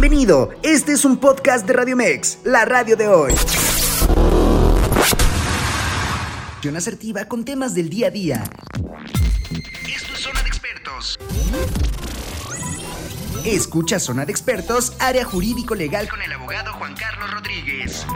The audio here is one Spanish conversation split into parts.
Bienvenido, este es un podcast de Radio Mex, la radio de hoy. Una asertiva con temas del día a día. Esto es Zona de Expertos. Escucha Zona de Expertos, área jurídico legal con el abogado Juan Carlos Rodríguez.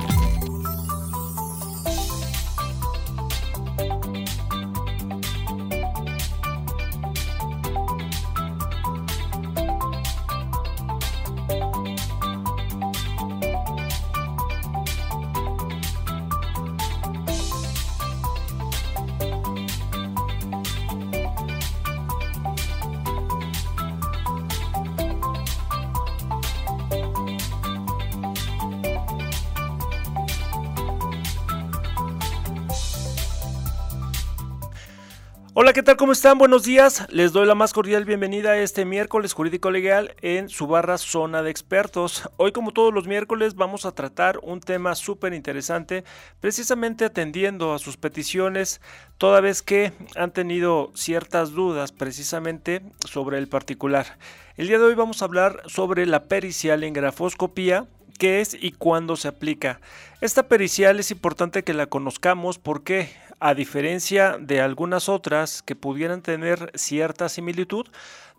¿Qué tal? ¿Cómo están? Buenos días. Les doy la más cordial bienvenida a este miércoles jurídico legal en su barra zona de expertos. Hoy, como todos los miércoles, vamos a tratar un tema súper interesante, precisamente atendiendo a sus peticiones, toda vez que han tenido ciertas dudas precisamente sobre el particular. El día de hoy vamos a hablar sobre la pericial en grafoscopía, qué es y cuándo se aplica. Esta pericial es importante que la conozcamos porque a diferencia de algunas otras que pudieran tener cierta similitud,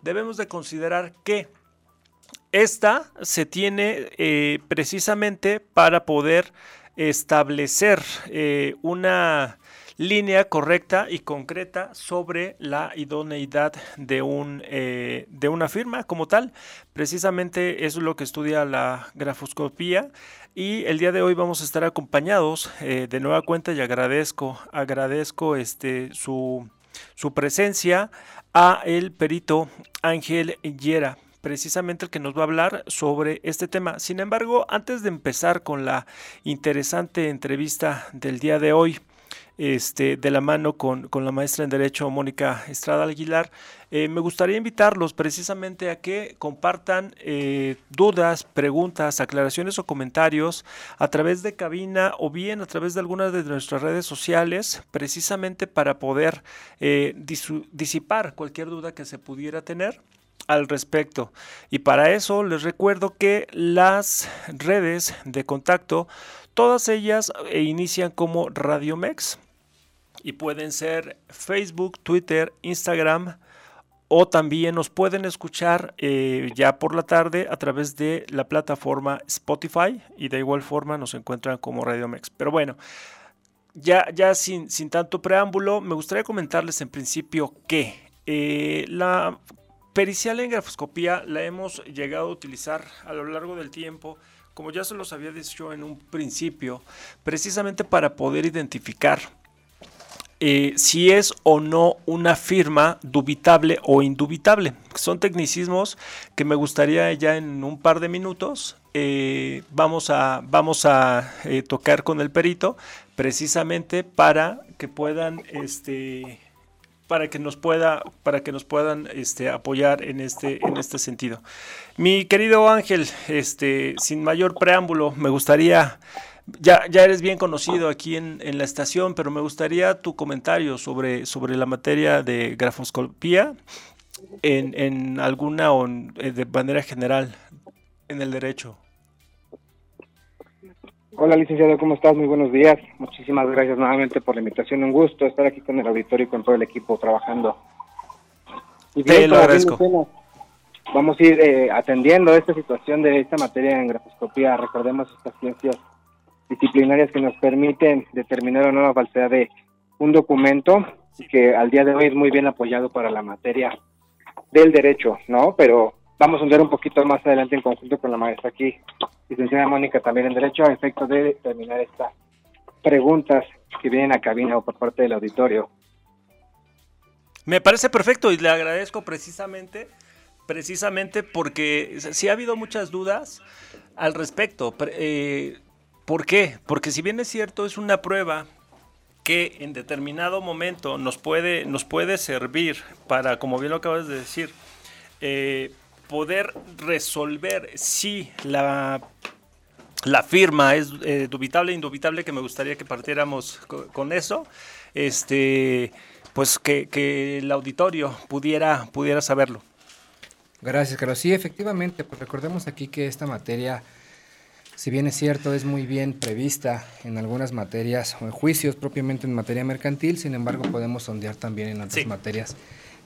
debemos de considerar que esta se tiene eh, precisamente para poder establecer eh, una línea correcta y concreta sobre la idoneidad de, un, eh, de una firma como tal. Precisamente es lo que estudia la grafoscopía y el día de hoy vamos a estar acompañados eh, de nueva cuenta y agradezco, agradezco este, su, su presencia a el perito Ángel Yera precisamente el que nos va a hablar sobre este tema. Sin embargo, antes de empezar con la interesante entrevista del día de hoy, este, de la mano con, la maestra en Derecho Mónica Estrada Aguilar. Eh, me gustaría invitarlos precisamente a que compartan eh, dudas, preguntas, aclaraciones o comentarios a través de cabina o bien a través de alguna de nuestras redes sociales, precisamente para poder eh, disipar cualquier duda que se pudiera tener al respecto. Y para eso les recuerdo que las redes de contacto, todas ellas inician como Radiomex y pueden ser Facebook, Twitter, Instagram o también nos pueden escuchar eh, ya por la tarde a través de la plataforma Spotify y de igual forma nos encuentran como Radio Mex. Pero bueno, ya, ya sin, sin tanto preámbulo, me gustaría comentarles en principio que eh, la pericial en grafoscopía la hemos llegado a utilizar a lo largo del tiempo como ya se los había dicho en un principio, precisamente para poder identificar eh, si es o no una firma dubitable o indubitable. Son tecnicismos que me gustaría ya en un par de minutos eh, vamos a, vamos a eh, tocar con el perito precisamente para que puedan este, para que nos pueda para que nos puedan este, apoyar en este en este sentido. Mi querido Ángel, este sin mayor preámbulo, me gustaría ya, ya eres bien conocido aquí en, la estación, pero me gustaría tu comentario sobre, sobre la materia de grafoscopía en, en alguna o eh, de manera general en el derecho. Hola licenciado, ¿cómo estás? Muy buenos días. Muchísimas gracias nuevamente por la invitación. Un gusto estar aquí con el auditorio y con todo el equipo trabajando. Y Te lo agradezco. vamos a ir eh, atendiendo esta situación de esta materia en grafoscopía. Recordemos estas ciencias disciplinarias que nos permiten determinar la nueva falsedad de un documento que al día de hoy es muy bien apoyado para la materia del derecho, ¿no? Pero vamos a ver un poquito más adelante en conjunto con la maestra aquí, licenciada Mónica, también en derecho, a efecto de determinar estas preguntas que vienen a cabina o por parte del auditorio. Me parece perfecto y le agradezco precisamente, precisamente porque sí ha habido muchas dudas al respecto. Eh, ¿Por qué? Porque si bien es cierto, es una prueba que en determinado momento nos puede, nos puede servir para, como bien lo acabas de decir, eh, poder resolver si la, la firma es eh, dubitable indubitable, que me gustaría que partiéramos con, eso, este, pues que, que, el auditorio pudiera, pudiera saberlo. Gracias, Carlos. Sí, efectivamente, pues recordemos aquí que esta materia, si bien es cierto, es muy bien prevista en algunas materias o en juicios propiamente en materia mercantil, sin embargo podemos sondear también en otras materias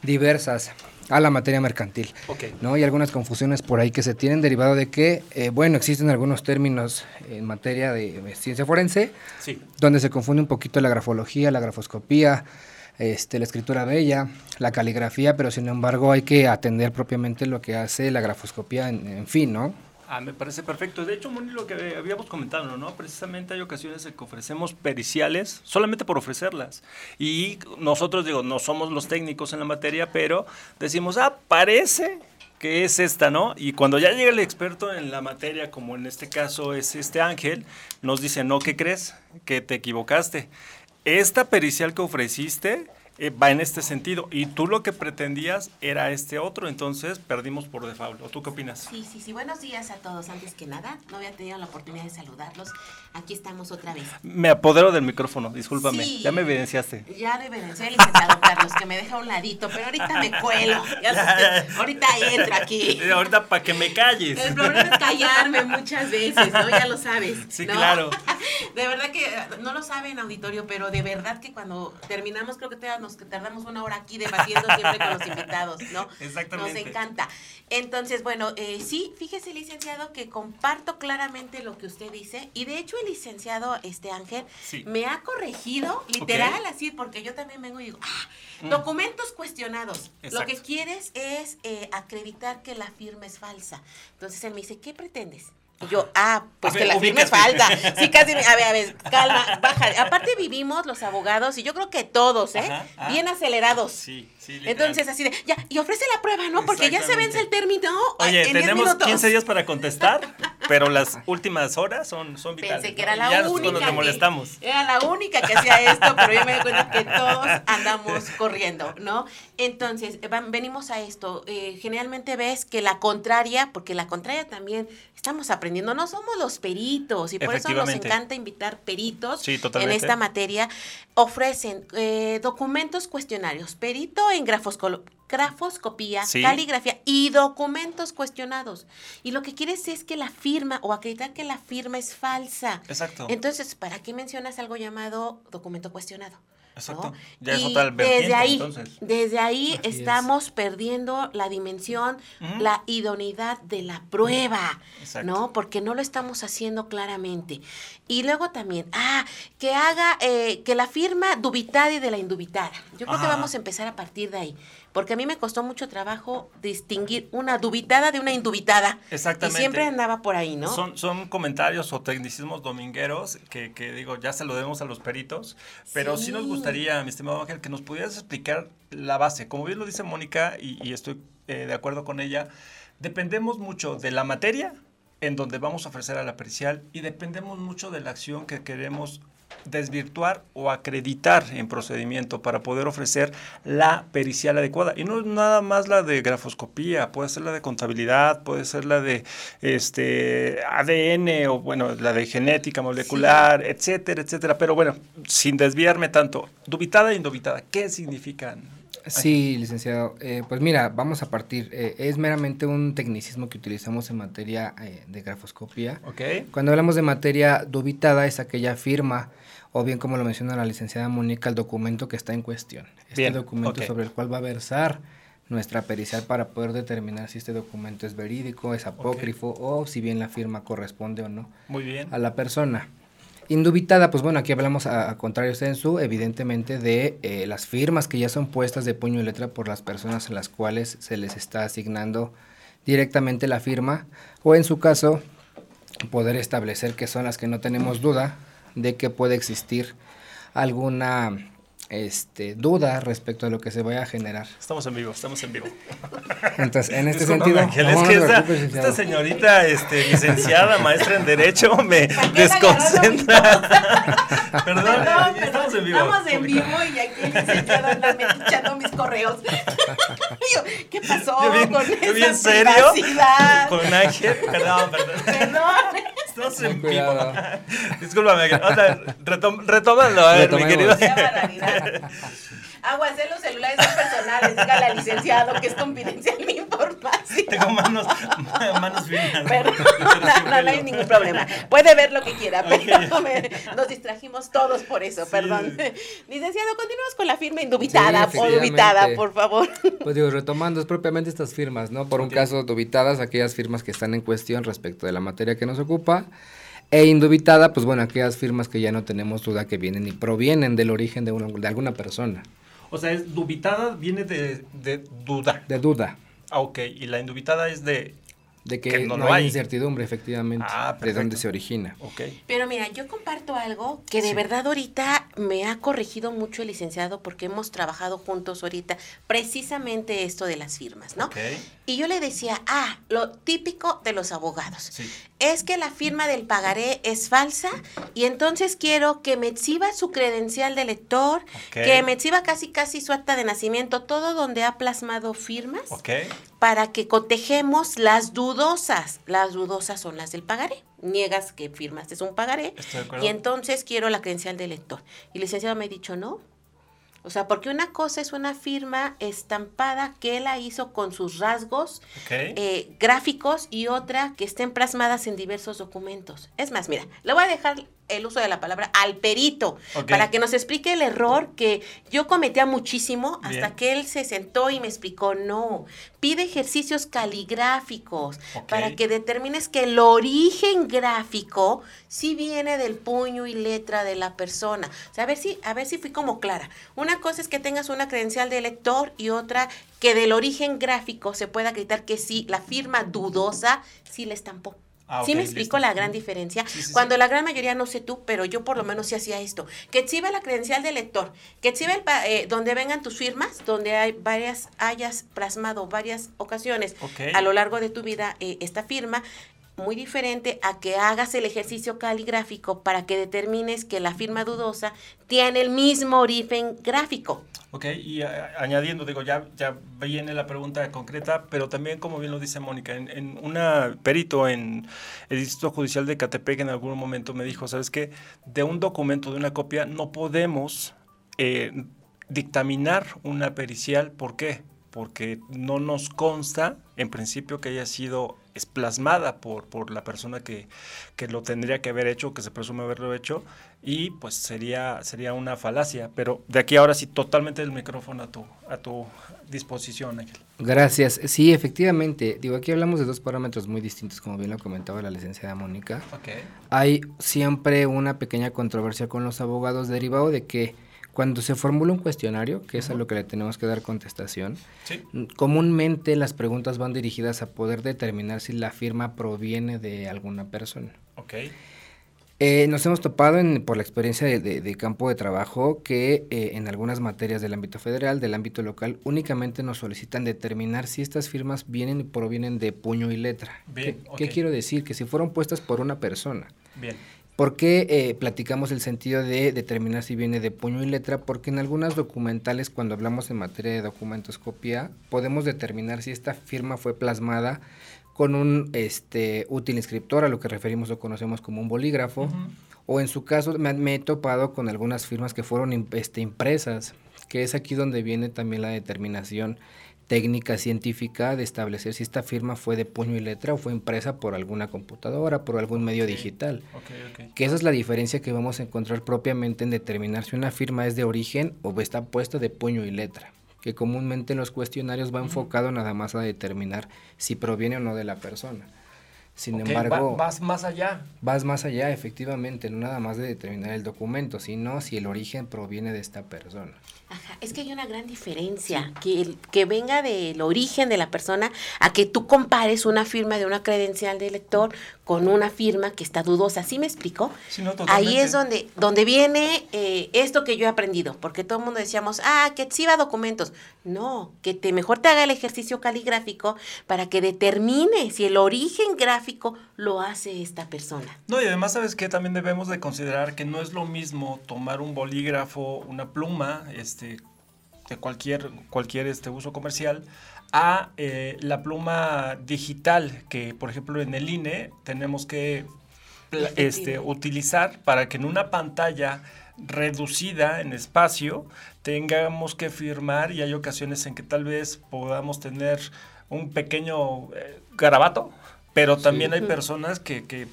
diversas a la materia mercantil. ¿no? Hay algunas confusiones por ahí que se tienen derivado de que, eh, bueno, existen algunos términos en materia de ciencia forense, donde se confunde un poquito la grafología, la grafoscopía, este, la escritura bella, la caligrafía, pero sin embargo hay que atender propiamente lo que hace la grafoscopía en, fin, ¿no? Ah, me parece perfecto. De hecho, Moni, lo que habíamos comentado, ¿no? Precisamente hay ocasiones en que ofrecemos periciales solamente por ofrecerlas. Y nosotros, digo, no somos los técnicos en la materia, pero decimos, ah, parece que es esta, ¿no? Y cuando ya llega el experto en la materia, como en este caso es este Ángel, nos dice, no, ¿qué crees? Que te equivocaste esta pericial que ofreciste eh, va en este sentido. Y tú lo que pretendías era este otro, entonces perdimos por default. ¿O tú qué opinas? Sí, sí, sí. Buenos días a todos. Antes que nada, no había tenido la oportunidad de saludarlos. Aquí estamos otra vez. Me apodero del micrófono, discúlpame. ya me evidenciaste. Ya me evidencié, licenciado Carlos, que me deja a un ladito, pero ahorita me cuelo. ahorita entro aquí. ahorita para que me calles. El problema es callarme muchas veces, ¿no? Ya lo sabes. Sí, claro. De verdad que no lo saben, auditorio, pero de verdad que cuando terminamos, creo que te que tardamos una hora aquí debatiendo siempre con los invitados, ¿no? Exactamente. Nos encanta. Entonces, bueno, eh, sí, fíjese, licenciado, que comparto claramente lo que usted dice. Y de hecho, el licenciado este Ángel me ha corregido, literal, así, porque yo también vengo y digo, ah, mm. documentos cuestionados. Lo que quieres es eh, acreditar que la firma es falsa. Entonces él me dice, ¿qué pretendes? Y yo, ah, pues que la firma es falta. Sí, casi, a ver, a ver, calma, baja. Aparte vivimos los abogados, y yo creo que todos, ¿eh? Bien acelerados. Sí, sí. Entonces, así de, ya, y ofrece la prueba, ¿no? Porque ya se vence el término. Oye, tenemos 15 días para contestar, pero las últimas horas son, son vitales. Pensé que era la única. Cuando te molestamos. era la única que hacía esto, pero yo me doy cuenta que todos andamos corriendo, ¿no? Entonces, venimos a esto. Eh, generalmente ves que la contraria, porque la contraria también estamos aprendiendo, no somos los peritos y por eso nos encanta invitar peritos en esta materia. Ofrecen eh, documentos cuestionarios, perito en grafoscopía, caligrafía y documentos cuestionados. Y lo que quieres es que la firma o acreditar que la firma es falsa. Exacto. Entonces, ¿para qué mencionas algo llamado documento cuestionado? Exacto. Ya es otra desde ahí, desde ahí estamos perdiendo la dimensión, la idoneidad de la prueba, ¿no? Porque no lo estamos haciendo claramente. Y luego también, ah, que haga, eh, que la firma dubitada y de la indubitada. Yo creo que vamos a empezar a partir de ahí porque a mí me costó mucho trabajo distinguir una dubitada de una indubitada. Exactamente. Y siempre andaba por ahí, ¿no? Son, son comentarios o tecnicismos domingueros que, que, digo, ya se lo debemos a los peritos, pero sí. nos gustaría, mi estimado Ángel, que nos pudieras explicar la base. Como bien lo dice Mónica, y, estoy eh, de acuerdo con ella, dependemos mucho de la materia en donde vamos a ofrecer a la pericial y dependemos mucho de la acción que queremos desvirtuar o acreditar en procedimiento para poder ofrecer la pericial adecuada. Y no es nada más la de grafoscopía, puede ser la de contabilidad, puede ser la de este ADN o bueno, la de genética molecular, etcétera, etcétera. Pero bueno, sin desviarme tanto, dubitada e indubitada, ¿qué significan? Sí, licenciado. Eh, pues mira, vamos a partir. Eh, es meramente un tecnicismo que utilizamos en materia eh, de grafoscopía. Okay. Cuando hablamos de materia dubitada es aquella firma o bien como lo menciona la licenciada Mónica, el documento que está en cuestión. Este documento sobre el cual va a versar nuestra pericial para poder determinar si este documento es verídico, es apócrifo o si bien la firma corresponde o no Muy bien. a la persona. Indubitada, pues bueno, aquí hablamos a, contrario censo, evidentemente de eh, las firmas que ya son puestas de puño y letra por las personas en las cuales se les está asignando directamente la firma, o en su caso, poder establecer que son las que no tenemos duda de que puede existir alguna este, duda respecto a lo que se vaya a generar. Estamos en vivo, estamos en vivo. Entonces, en este sentido... es que esta, señorita este, licenciada, maestra en Derecho, me desconcentra. Perdón, estamos en vivo. Estamos en vivo y aquí el licenciado anda echando mis correos. ¿Qué pasó bien, con esa bien serio? Con Ángel, perdón, perdón. Perdón. Estamos en vivo. Discúlpame, retómalo, a ver, mi querido. Aguas de los celulares son personales, dígale al licenciado que es confidencial, importa. información. Tengo manos, manos finas. No, no, no hay ningún problema. Puede ver lo que quiera, pero me- nos distrajimos todos por eso, Sí. perdón. Licenciado, continuamos con la firma indubitada Sí, o dubitada, por favor. Pues digo, retomando es propiamente estas firmas, ¿no? Por un caso, dubitadas aquellas firmas que están en cuestión respecto de la materia que nos ocupa. E indubitada, pues bueno, aquellas firmas que ya no tenemos duda que vienen y provienen del origen de, una- de alguna persona. O sea, es dubitada viene de, de duda. De duda. Ah, ok. Y la indubitada es de. De que, Que no hay, hay. incertidumbre, efectivamente, Ah, de dónde se origina. Ok. Pero mira, yo comparto algo que de Sí. verdad ahorita me ha corregido mucho el licenciado porque hemos trabajado juntos ahorita precisamente esto de las firmas, ¿no? Ok. Y yo le decía, ah, lo típico de los abogados. Sí. Es que la firma del pagaré es falsa y entonces quiero que me exhiba su credencial de lector, que me exhiba casi casi su acta de nacimiento, todo donde ha plasmado firmas para que cotejemos las dudosas. Las dudosas son las del pagaré. Niegas que firmaste es un pagaré. Estoy de acuerdo. Y entonces quiero la credencial del lector. Y el licenciado me ha dicho no. O sea, porque una cosa es una firma estampada que él la hizo con sus rasgos eh, gráficos y otra que estén plasmadas en diversos documentos. Es más, mira, le voy a dejar el uso de la palabra al perito Ok. para que nos explique el error que yo cometía muchísimo hasta Bien. que él se sentó y me explicó, no, pide ejercicios caligráficos para que determines que el origen gráfico sí viene del puño y letra de la persona. O sea, a ver si, a ver si fui como clara. Una cosa es que tengas una credencial de lector y otra que del origen gráfico se pueda acreditar que sí, la firma dudosa sí le estampó. Ah, ¿Sí me explico listo. la gran diferencia? Sí, sí, Cuando sí. la gran mayoría, no sé tú, pero yo por lo menos sí hacía esto. Que exhibe la credencial del lector, que exhibe el pa- eh, donde vengan tus firmas, donde hay varias, hayas plasmado varias ocasiones Ok. a lo largo de tu vida eh, esta firma, muy diferente a que hagas el ejercicio caligráfico para que determines que la firma dudosa tiene el mismo origen gráfico. Ok, y añadiendo, digo, ya, ya viene la pregunta concreta, pero también, como bien lo dice Mónica, en, en una perito en el Distrito Judicial de Catepec en algún momento me dijo, ¿sabes qué? De un documento, de una copia, no podemos eh, dictaminar una pericial. ¿Por qué? Porque no nos consta, en principio, que haya sido es plasmada por, por la persona que, que lo tendría que haber hecho, que se presume haberlo hecho, y pues sería, sería una falacia. Pero de aquí ahora sí, totalmente el micrófono a tu, a tu disposición, Ángel. Gracias. Sí, efectivamente. Digo, aquí hablamos de dos parámetros muy distintos, como bien lo comentaba la licenciada Mónica. Hay siempre una pequeña controversia con los abogados derivado de que cuando se formula un cuestionario, que es a lo que le tenemos que dar contestación, Sí. comúnmente las preguntas van dirigidas a poder determinar si la firma proviene de alguna persona. Ok. Eh, nos hemos topado en- por la experiencia de, de- de campo de trabajo que eh, en algunas materias del ámbito federal, del ámbito local, únicamente nos solicitan determinar si estas firmas vienen y provienen de puño y letra. Bien, ¿Qué, qué quiero decir? Que si fueron puestas por una persona. Bien. ¿Por qué eh, platicamos el sentido de determinar si viene de puño y letra? Porque en algunas documentales, cuando hablamos en materia de documentoscopía, podemos determinar si esta firma fue plasmada con un este, útil inscriptor, a lo que referimos o conocemos como un bolígrafo, o en su caso me, me he topado con algunas firmas que fueron este, impresas, que es aquí donde viene también la determinación técnica científica de establecer si esta firma fue de puño y letra o fue impresa por alguna computadora, por algún medio digital. Que esa es la diferencia que vamos a encontrar propiamente en determinar si una firma es de origen o está puesta de puño y letra. Que comúnmente en los cuestionarios va enfocado nada más a determinar si proviene o no de la persona. Sin embargo, va- vas más allá. vas más allá, efectivamente, no nada más de determinar el documento, sino si el origen proviene de esta persona. Ajá, es que hay una gran diferencia, que, el- que venga del origen de la persona a que tú compares una firma de una credencial de lector con una firma que está dudosa. ¿Sí me explico? Sí, no, Ahí es donde, donde viene eh, esto que yo he aprendido, porque todo el mundo decíamos, ah, que exhiba documentos. No, que te mejor te haga el ejercicio caligráfico para que determine si el origen gráfico lo hace esta persona. No, y además, ¿sabes qué? También debemos de considerar que no es lo mismo tomar un bolígrafo, una pluma, este, de cualquier, cualquier este, uso comercial, a eh, la pluma digital, que por ejemplo en el INE tenemos que este, utilizar para que en una pantalla reducida en espacio tengamos que firmar y hay ocasiones en que tal vez podamos tener un pequeño eh, garabato, pero también hay personas que, que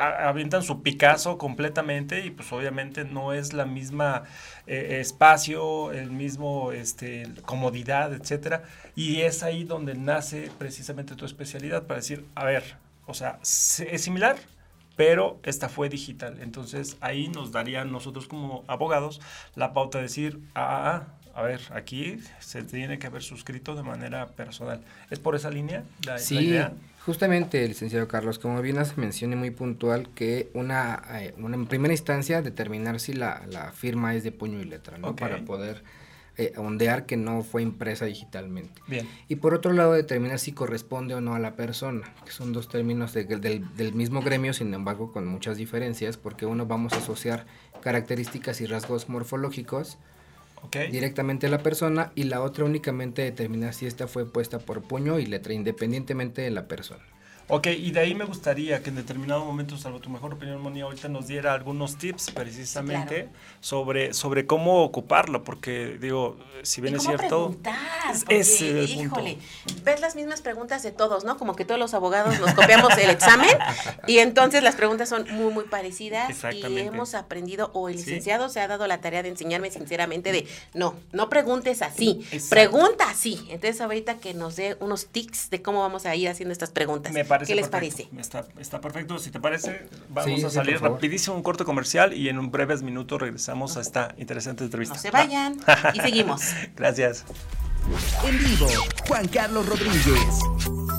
avientan su Picasso completamente y pues obviamente no es la misma eh, espacio, el mismo este, comodidad, etcétera. Y es ahí donde nace precisamente tu especialidad para decir, a ver, o sea, es similar, pero esta fue digital. Entonces ahí nos daría nosotros como abogados la pauta de decir, ah, a ver, aquí se tiene que haber suscrito de manera personal. ¿Es por esa línea la, sí, Justamente, licenciado Carlos, como bien hace mencioné muy puntual que una, eh, una en primera instancia determinar si la, la, firma es de puño y letra, ¿no? Para poder eh, ondear que no fue impresa digitalmente. Bien. Y por otro lado, determinar si corresponde o no a la persona, que son dos términos del, del mismo gremio, sin embargo, con muchas diferencias, porque uno vamos a asociar características y rasgos morfológicos directamente a la persona y la otra únicamente determinar si esta fue puesta por puño y letra independientemente de la persona. Ok, y de ahí me gustaría que en determinado momento, salvo tu mejor opinión, Moni, ahorita nos diera algunos tips precisamente sobre, sobre cómo ocuparlo, porque digo, si bien es cierto... es, híjole, ves las mismas preguntas de todos, ¿no? Como que todos los abogados nos copiamos el examen y entonces las preguntas son muy, muy parecidas y hemos aprendido, o el licenciado se ha dado la tarea de enseñarme sinceramente de, no, no preguntes así, pregunta así. Entonces ahorita que nos dé unos tips de cómo vamos a ir haciendo estas preguntas. Me ¿Qué les parece? Está, perfecto. Si te parece, vamos a salir rapidísimo un corte comercial y en un breves minutos regresamos a esta interesante entrevista. No se vayan y seguimos. Gracias. En vivo, Juan Carlos Rodríguez.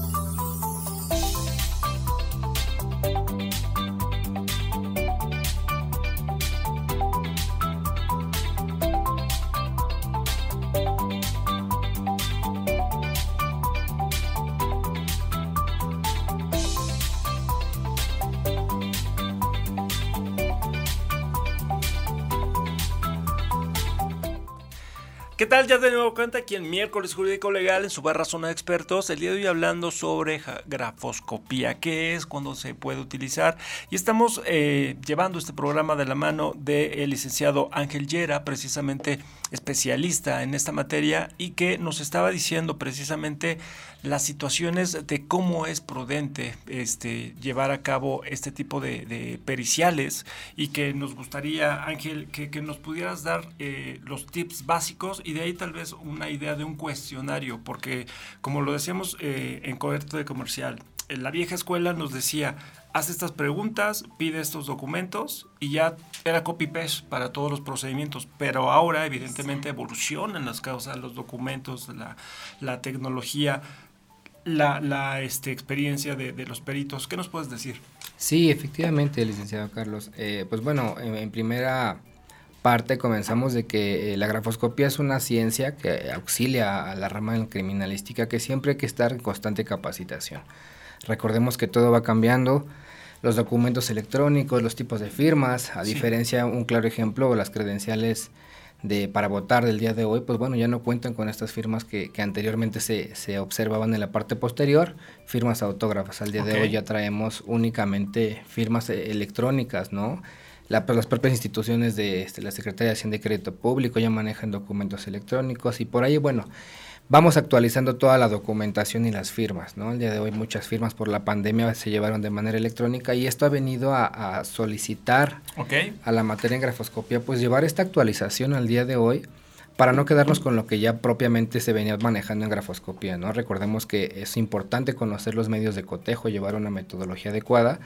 ¿Qué tal? Ya de nuevo cuenta aquí en Miércoles Jurídico Legal en su barra zona de expertos. El día de hoy hablando sobre grafoscopía, qué es, cuándo se puede utilizar. Y estamos eh, llevando este programa de la mano del licenciado Ángel Llera, precisamente especialista en esta materia y que nos estaba diciendo precisamente las situaciones de cómo es prudente este, llevar a cabo este tipo de, periciales y que nos gustaría, Ángel, que, nos pudieras dar eh, los tips básicos y de ahí tal vez una idea de un cuestionario, porque como lo decíamos eh, en coberto de comercial, en la vieja escuela nos decía, haz estas preguntas, pide estos documentos y ya era copy-paste para todos los procedimientos. Pero ahora, evidentemente, evolucionan las causas, los documentos, la, la tecnología, la, la este, experiencia de, de, los peritos. ¿Qué nos puedes decir? Sí, efectivamente, licenciado Carlos. Eh, pues bueno, en, primera parte comenzamos de que eh, la grafoscopía es una ciencia que auxilia a la rama criminalística que siempre hay que estar en constante capacitación. Recordemos que todo va cambiando, los documentos electrónicos, los tipos de firmas, a diferencia, un claro ejemplo, las credenciales de para votar del día de hoy, pues bueno, ya no cuentan con estas firmas que, que anteriormente se, se, observaban en la parte posterior, firmas autógrafas. Al día de hoy ya traemos únicamente firmas eh, electrónicas, ¿no? La, pues, las propias instituciones de este, la Secretaría de Hacienda y Crédito Público ya manejan documentos electrónicos y por ahí, bueno, vamos actualizando toda la documentación y las firmas, ¿no? El día de hoy muchas firmas por la pandemia se llevaron de manera electrónica y esto ha venido a, solicitar a la materia en grafoscopía, pues llevar esta actualización al día de hoy para no quedarnos con lo que ya propiamente se venía manejando en grafoscopía, ¿no? Recordemos que es importante conocer los medios de cotejo, llevar una metodología adecuada,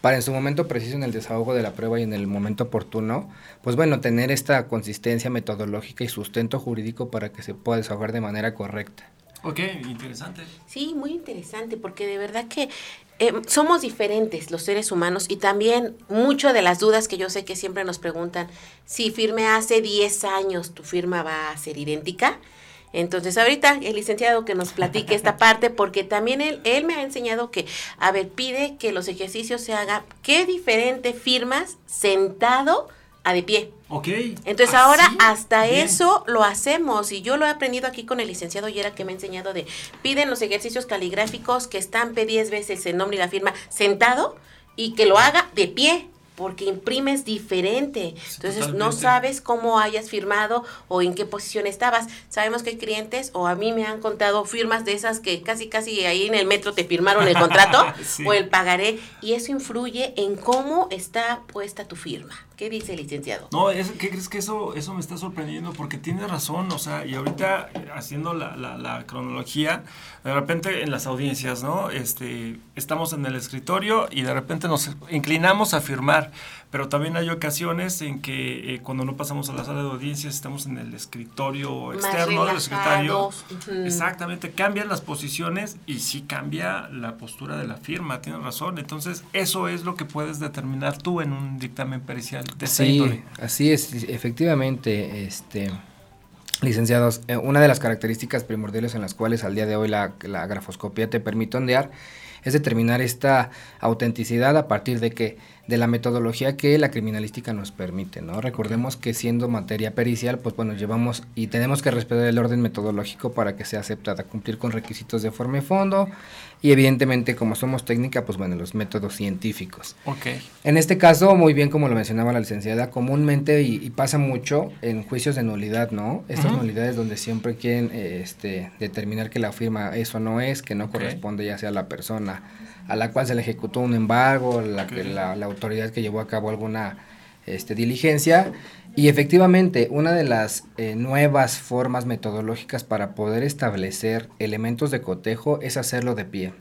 para en su momento preciso en el desahogo de la prueba y en el momento oportuno, pues bueno, tener esta consistencia metodológica y sustento jurídico para que se pueda desahogar de manera correcta. Ok, interesante. Sí, muy interesante, porque de verdad que eh, somos diferentes los seres humanos y también mucho de las dudas que yo sé que siempre nos preguntan, si firme hace 10 años, ¿tu firma va a ser idéntica? Entonces, ahorita el licenciado que nos platique esta parte, porque también él, él me ha enseñado que, a ver, pide que los ejercicios se hagan, ¿qué diferente firmas sentado a de pie? Ok. Entonces ahora hasta eso lo hacemos y yo lo he aprendido aquí con el licenciado Yera que me ha enseñado de, piden los ejercicios caligráficos que estampe 10 veces el nombre y la firma sentado y que lo haga de pie porque imprimes diferente. Entonces no sabes cómo hayas firmado o en qué posición estabas. Sabemos que hay clientes o a mí me han contado firmas de esas que casi casi ahí en el metro te firmaron el contrato o el pagaré y eso influye en cómo está puesta tu firma. ¿Qué dice el licenciado? No, ¿qué crees que eso, eso me está sorprendiendo? Porque tiene razón, o sea, y ahorita haciendo la, la, la cronología, de repente en las audiencias, ¿no? Este, estamos en el escritorio y de repente nos inclinamos a firmar, pero también hay ocasiones en que eh, cuando no pasamos a la sala de audiencias estamos en el escritorio externo del secretario. Exactamente, cambian las posiciones y sí cambia la postura de la firma, tienes razón. Entonces, eso es lo que puedes determinar tú en un dictamen pericial de Sí, así es, efectivamente, este licenciados, eh, una de las características primordiales en las cuales al día de hoy la, la grafoscopía te permite ondear es determinar esta autenticidad a partir de que de la metodología que la criminalística nos permite, ¿no? Recordemos que siendo materia pericial, pues bueno, llevamos y tenemos que respetar el orden metodológico para que sea aceptada, cumplir con requisitos de forma y fondo y evidentemente como somos técnica, pues bueno, los métodos científicos. Ok. En este caso, muy bien como lo mencionaba la licenciada, comúnmente y, pasa mucho en juicios de nulidad, ¿no? Estas nulidades donde siempre quieren este, determinar que la firma eso no es, que no corresponde ya sea a la persona a la cual se le ejecutó un embargo, la, la, autoridad que llevó a cabo alguna este, diligencia. Y efectivamente, una de las eh, nuevas formas metodológicas para poder establecer elementos de cotejo es hacerlo de pie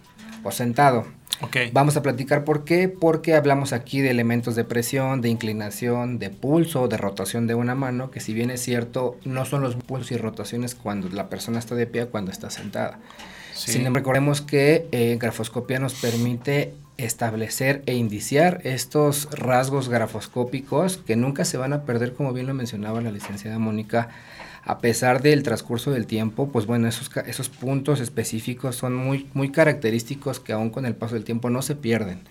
o sentado. Okay. Vamos a platicar por qué, porque hablamos aquí de elementos de presión, de inclinación, de pulso, de rotación de una mano, que si bien es cierto, no son los pulsos y rotaciones cuando la persona está de pie, cuando está sentada. Sin embargo, recordemos que eh, grafoscopía nos permite establecer e indiciar estos rasgos grafoscópicos que nunca se van a perder, como bien lo mencionaba la licenciada Mónica, a pesar del transcurso del tiempo, pues bueno, esos, esos puntos específicos son muy, muy característicos que aún con el paso del tiempo no se pierden.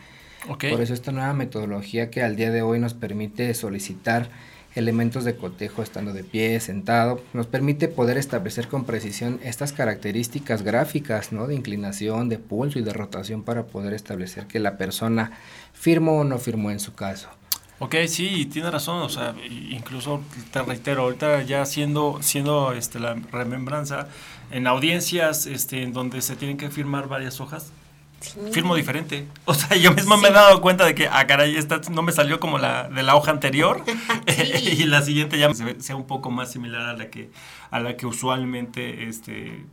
Por eso esta nueva metodología que al día de hoy nos permite solicitar elementos de cotejo estando de pie, sentado, nos permite poder establecer con precisión estas características gráficas, ¿no? De inclinación, de pulso y de rotación para poder establecer que la persona firmó o no firmó en su caso. Ok, sí, tiene razón, o sea, incluso te reitero, ahorita ya siendo, siendo este, la remembranza, en audiencias este, en donde se tienen que firmar varias hojas, firmo diferente. O sea, yo mismo me he dado cuenta de que, ah, caray, esta no me salió como la de la hoja anterior y la siguiente ya sea un poco más similar a la que, a la que usualmente este,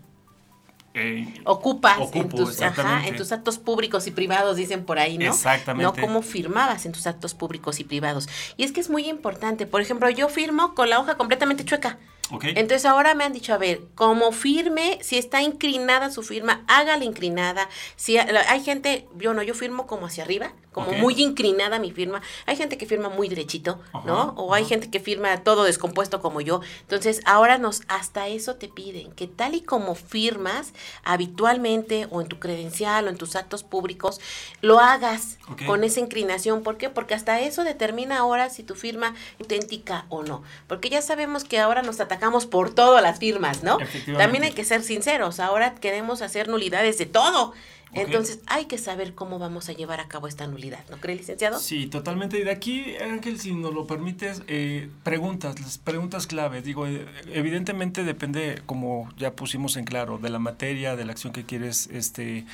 eh, ocupas en, tus, en tus actos públicos y privados, dicen por ahí, ¿no? Exactamente. No cómo firmabas en tus actos públicos y privados. Y es que es muy importante. Por ejemplo, yo firmo con la hoja completamente chueca. Entonces ahora me han dicho, a ver, como firme, si está inclinada su firma, hágala inclinada. Si hay gente, yo no, yo firmo como hacia arriba, como muy inclinada mi firma. Hay gente que firma muy derechito, ¿no? O hay gente que firma todo descompuesto como yo. Entonces ahora nos, hasta eso te piden, que tal y como firmas habitualmente o en tu credencial o en tus actos públicos, lo hagas con esa inclinación. ¿Por qué? Porque hasta eso determina ahora si tu firma es auténtica o no. Porque ya sabemos que ahora nos atacamos por todas las firmas, ¿no? También hay que ser sinceros, ahora queremos hacer nulidades de todo. Entonces hay que saber cómo vamos a llevar a cabo esta nulidad, ¿no cree, licenciado? Sí, totalmente. Y de aquí, Ángel, si nos lo permites, eh, preguntas, las preguntas claves. Digo, eh, evidentemente depende, como ya pusimos en claro, de la materia, de la acción que quieres este,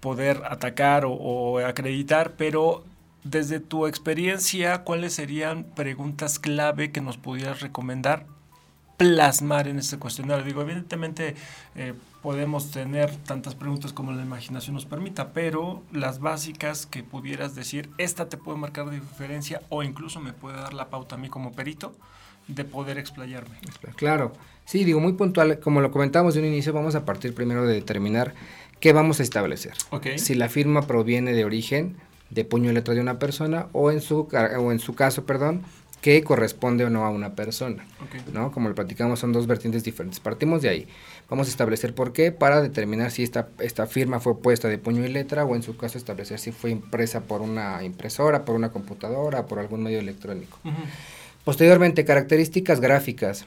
poder atacar o, o acreditar, pero desde tu experiencia, ¿cuáles serían preguntas clave que nos pudieras recomendar plasmar en este cuestionario. Digo, evidentemente eh, podemos tener tantas preguntas como la imaginación nos permita, pero las básicas que pudieras decir, esta te puede marcar diferencia o incluso me puede dar la pauta a mí como perito de poder explayarme. Claro, sí, digo, muy puntual, como lo comentamos de un inicio, vamos a partir primero de determinar qué vamos a establecer. Si la firma proviene de origen, de puño y letra de una persona, o en su, o en su caso, perdón, que corresponde o no a una persona. ¿no? Como lo platicamos, son dos vertientes diferentes. Partimos de ahí. Vamos a establecer por qué para determinar si esta, esta firma fue puesta de puño y letra o en su caso establecer si fue impresa por una impresora, por una computadora, por algún medio electrónico. Posteriormente, características gráficas.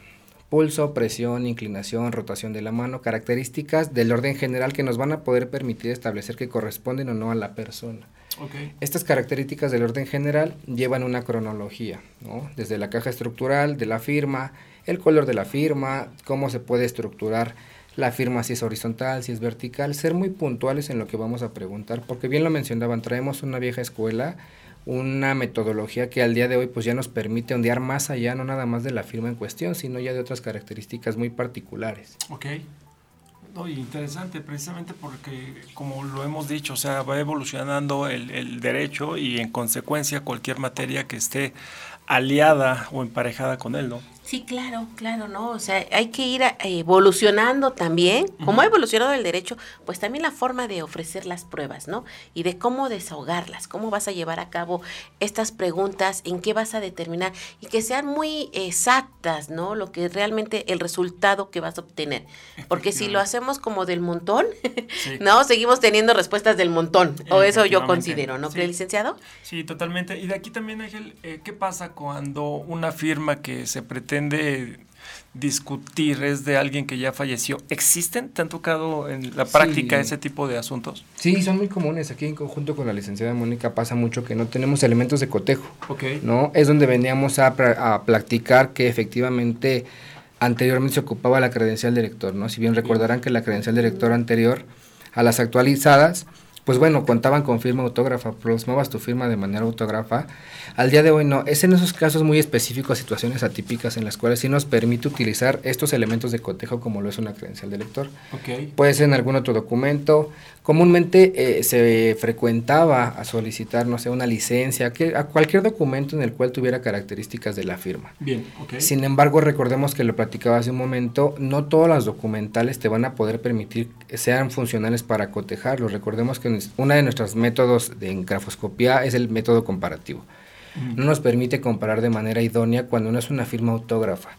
pulso, presión, inclinación, rotación de la mano, características del orden general que nos van a poder permitir establecer que corresponden o no a la persona. Estas características del orden general llevan una cronología, ¿no? desde la caja estructural de la firma, el color de la firma, cómo se puede estructurar la firma si es horizontal, si es vertical, ser muy puntuales en lo que vamos a preguntar, porque bien lo mencionaban, traemos una vieja escuela una metodología que al día de hoy pues ya nos permite ondear más allá, no nada más de la firma en cuestión, sino ya de otras características muy particulares. Ok. No, interesante, precisamente porque, como lo hemos dicho, o sea, va evolucionando el, el derecho y en consecuencia cualquier materia que esté aliada o emparejada con él, ¿no? Sí, claro, claro, ¿no? O sea, hay que ir evolucionando también, como ha evolucionado el derecho, pues también la forma de ofrecer las pruebas, ¿no? Y de cómo desahogarlas, cómo vas a llevar a cabo estas preguntas, en qué vas a determinar y que sean muy exactas, ¿no? Lo que realmente el resultado que vas a obtener. Porque si lo hacemos como del montón, ¿no? Seguimos teniendo respuestas del montón, o eso yo considero, ¿no? ¿Cree, licenciado? Sí, totalmente. Y de aquí también, Ángel, eh, ¿qué pasa cuando una firma que se pretende discutir es de alguien que ya falleció. ¿Existen? ¿Te han tocado en la práctica ese tipo de asuntos? Sí, son muy comunes. Aquí en conjunto con la licenciada Mónica pasa mucho que no tenemos elementos de cotejo. Okay. ¿no? Es donde veníamos a, a practicar que efectivamente anteriormente se ocupaba la credencial director. ¿no? Si bien recordarán que la credencial director anterior a las actualizadas pues bueno, contaban con firma autógrafa, plasmabas tu firma de manera autógrafa. Al día de hoy no, es en esos casos muy específicos, situaciones atípicas en las cuales sí nos permite utilizar estos elementos de cotejo como lo es una credencial de lector. Okay. Puede ser en algún otro documento. Comúnmente eh, se frecuentaba a solicitar, no sé, una licencia, que, a cualquier documento en el cual tuviera características de la firma. Bien, ok. Sin embargo, recordemos que lo platicaba hace un momento, no todas las documentales te van a poder permitir que sean funcionales para cotejarlos. Recordemos que uno de nuestros métodos de grafoscopía es el método comparativo. No nos permite comparar de manera idónea cuando no es una firma autógrafa.